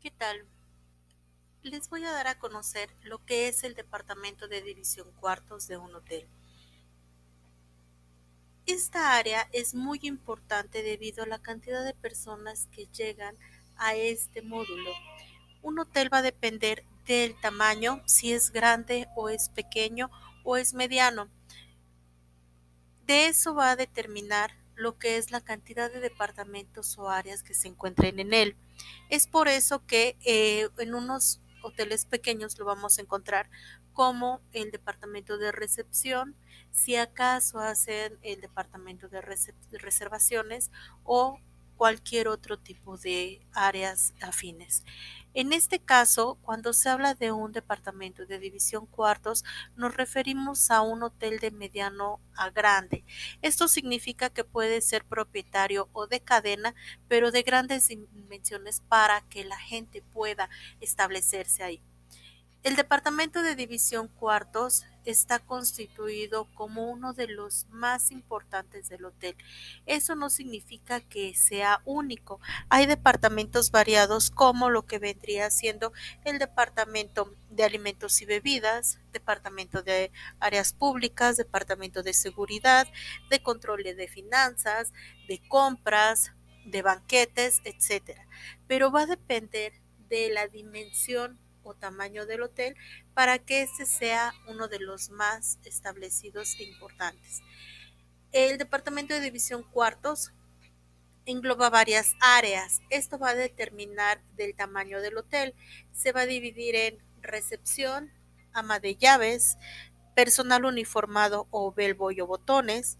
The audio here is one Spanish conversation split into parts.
¿Qué tal? Les voy a dar a conocer lo que es el departamento de división cuartos de un hotel. Esta área es muy importante debido a la cantidad de personas que llegan a este módulo. Un hotel va a depender del tamaño, si es grande o es pequeño o es mediano. De eso va a determinar lo que es la cantidad de departamentos o áreas que se encuentren en él. Es por eso que eh, en unos hoteles pequeños lo vamos a encontrar como el departamento de recepción, si acaso hacen el departamento de, de reservaciones o cualquier otro tipo de áreas afines. En este caso, cuando se habla de un departamento de división cuartos, nos referimos a un hotel de mediano a grande. Esto significa que puede ser propietario o de cadena, pero de grandes dimensiones para que la gente pueda establecerse ahí. El departamento de división cuartos está constituido como uno de los más importantes del hotel. Eso no significa que sea único. Hay departamentos variados como lo que vendría siendo el departamento de alimentos y bebidas, departamento de áreas públicas, departamento de seguridad, de control de finanzas, de compras, de banquetes, etcétera. Pero va a depender de la dimensión tamaño del hotel para que este sea uno de los más establecidos e importantes. El departamento de división cuartos engloba varias áreas. Esto va a determinar del tamaño del hotel. Se va a dividir en recepción, ama de llaves, personal uniformado o bellboy o botones,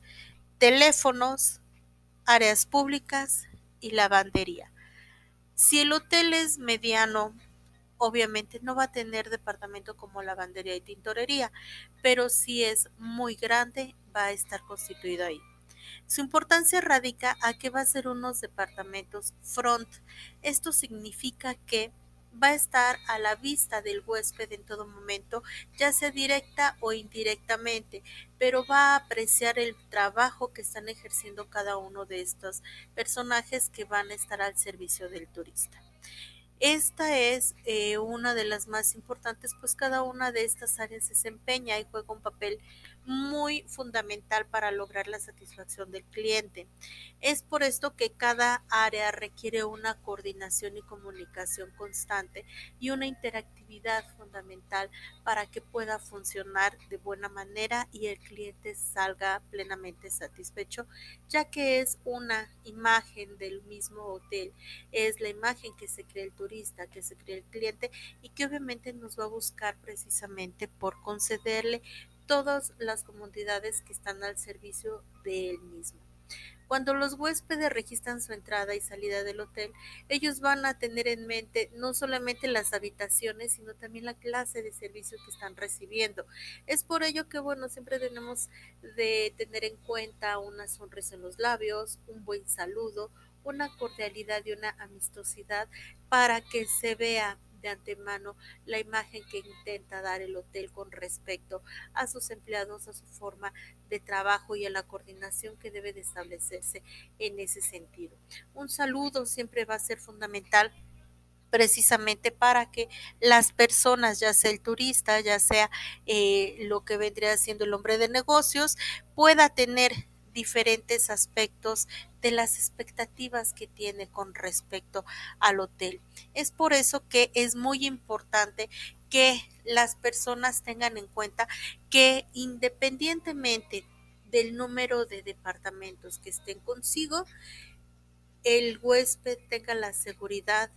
teléfonos, áreas públicas y lavandería. Si el hotel es mediano obviamente no va a tener departamento como lavandería y tintorería, pero si es muy grande va a estar constituido ahí. Su importancia radica a que va a ser unos departamentos front. Esto significa que va a estar a la vista del huésped en todo momento, ya sea directa o indirectamente, pero va a apreciar el trabajo que están ejerciendo cada uno de estos personajes que van a estar al servicio del turista. Esta es eh, una de las más importantes, pues cada una de estas áreas desempeña y juega un papel muy fundamental para lograr la satisfacción del cliente. Es por esto que cada área requiere una coordinación y comunicación constante y una interactividad fundamental para que pueda funcionar de buena manera y el cliente salga plenamente satisfecho, ya que es una imagen del mismo hotel, es la imagen que se crea el que se crea el cliente y que obviamente nos va a buscar precisamente por concederle todas las comodidades que están al servicio de él mismo. Cuando los huéspedes registran su entrada y salida del hotel, ellos van a tener en mente no solamente las habitaciones, sino también la clase de servicio que están recibiendo. Es por ello que, bueno, siempre tenemos de tener en cuenta una sonrisa en los labios, un buen saludo, una cordialidad y una amistosidad para que se vea de antemano la imagen que intenta dar el hotel con respecto a sus empleados, a su forma de trabajo y a la coordinación que debe de establecerse en ese sentido. Un saludo siempre va a ser fundamental precisamente para que las personas, ya sea el turista, ya sea eh, lo que vendría siendo el hombre de negocios, pueda tener diferentes aspectos de las expectativas que tiene con respecto al hotel. Es por eso que es muy importante que las personas tengan en cuenta que independientemente del número de departamentos que estén consigo, el huésped tenga la seguridad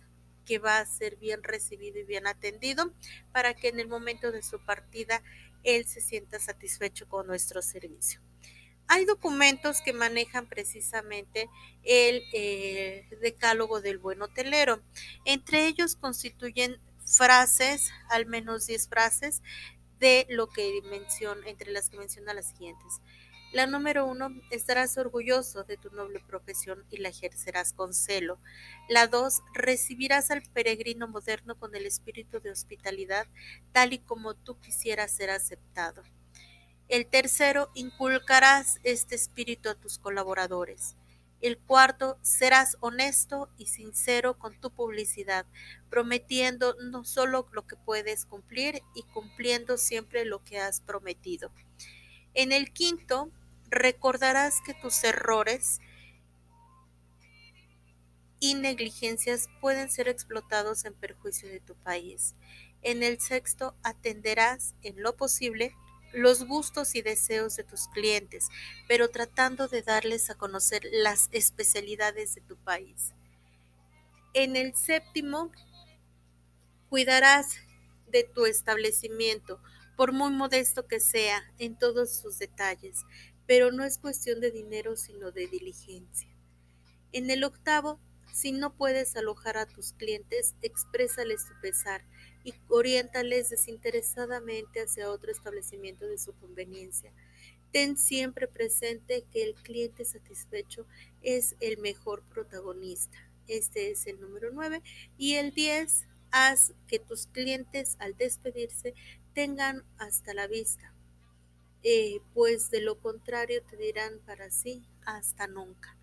que va a ser bien recibido y bien atendido para que en el momento de su partida él se sienta satisfecho con nuestro servicio. Hay documentos que manejan precisamente el eh, decálogo del buen hotelero. Entre ellos constituyen frases, al menos 10 frases, de lo que menciona, entre las que menciona las siguientes. La número uno, estarás orgulloso de tu noble profesión y la ejercerás con celo. La dos, recibirás al peregrino moderno con el espíritu de hospitalidad, tal y como tú quisieras ser aceptado. El tercero, inculcarás este espíritu a tus colaboradores. El cuarto, serás honesto y sincero con tu publicidad, prometiendo no solo lo que puedes cumplir y cumpliendo siempre lo que has prometido. En el quinto, recordarás que tus errores y negligencias pueden ser explotados en perjuicio de tu país. En el sexto, atenderás en lo posible los gustos y deseos de tus clientes, pero tratando de darles a conocer las especialidades de tu país. En el séptimo, cuidarás de tu establecimiento, por muy modesto que sea, en todos sus detalles, pero no es cuestión de dinero, sino de diligencia. En el octavo, si no puedes alojar a tus clientes, exprésales tu pesar y oriéntales desinteresadamente hacia otro establecimiento de su conveniencia. Ten siempre presente que el cliente satisfecho es el mejor protagonista. Este es el número 9. Y el 10, haz que tus clientes al despedirse tengan hasta la vista, eh, pues de lo contrario te dirán para sí hasta nunca.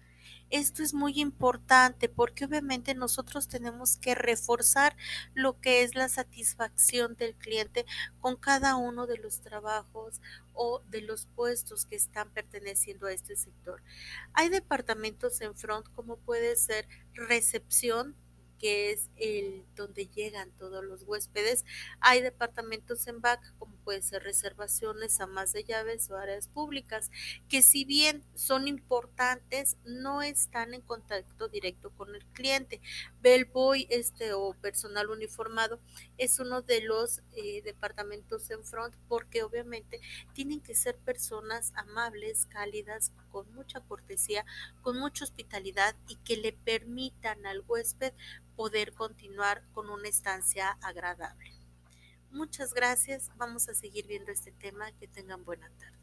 Esto es muy importante porque obviamente nosotros tenemos que reforzar lo que es la satisfacción del cliente con cada uno de los trabajos o de los puestos que están perteneciendo a este sector. Hay departamentos en front como puede ser recepción, que es el donde llegan todos los huéspedes. Hay departamentos en back, como puede ser reservaciones a más de llaves o áreas públicas, que si bien son importantes, no están en contacto directo con el cliente. Bellboy este o personal uniformado es uno de los eh, departamentos en front porque obviamente tienen que ser personas amables, cálidas, con mucha cortesía, con mucha hospitalidad y que le permitan al huésped poder continuar con una estancia agradable. Muchas gracias. Vamos a seguir viendo este tema. Que tengan buena tarde.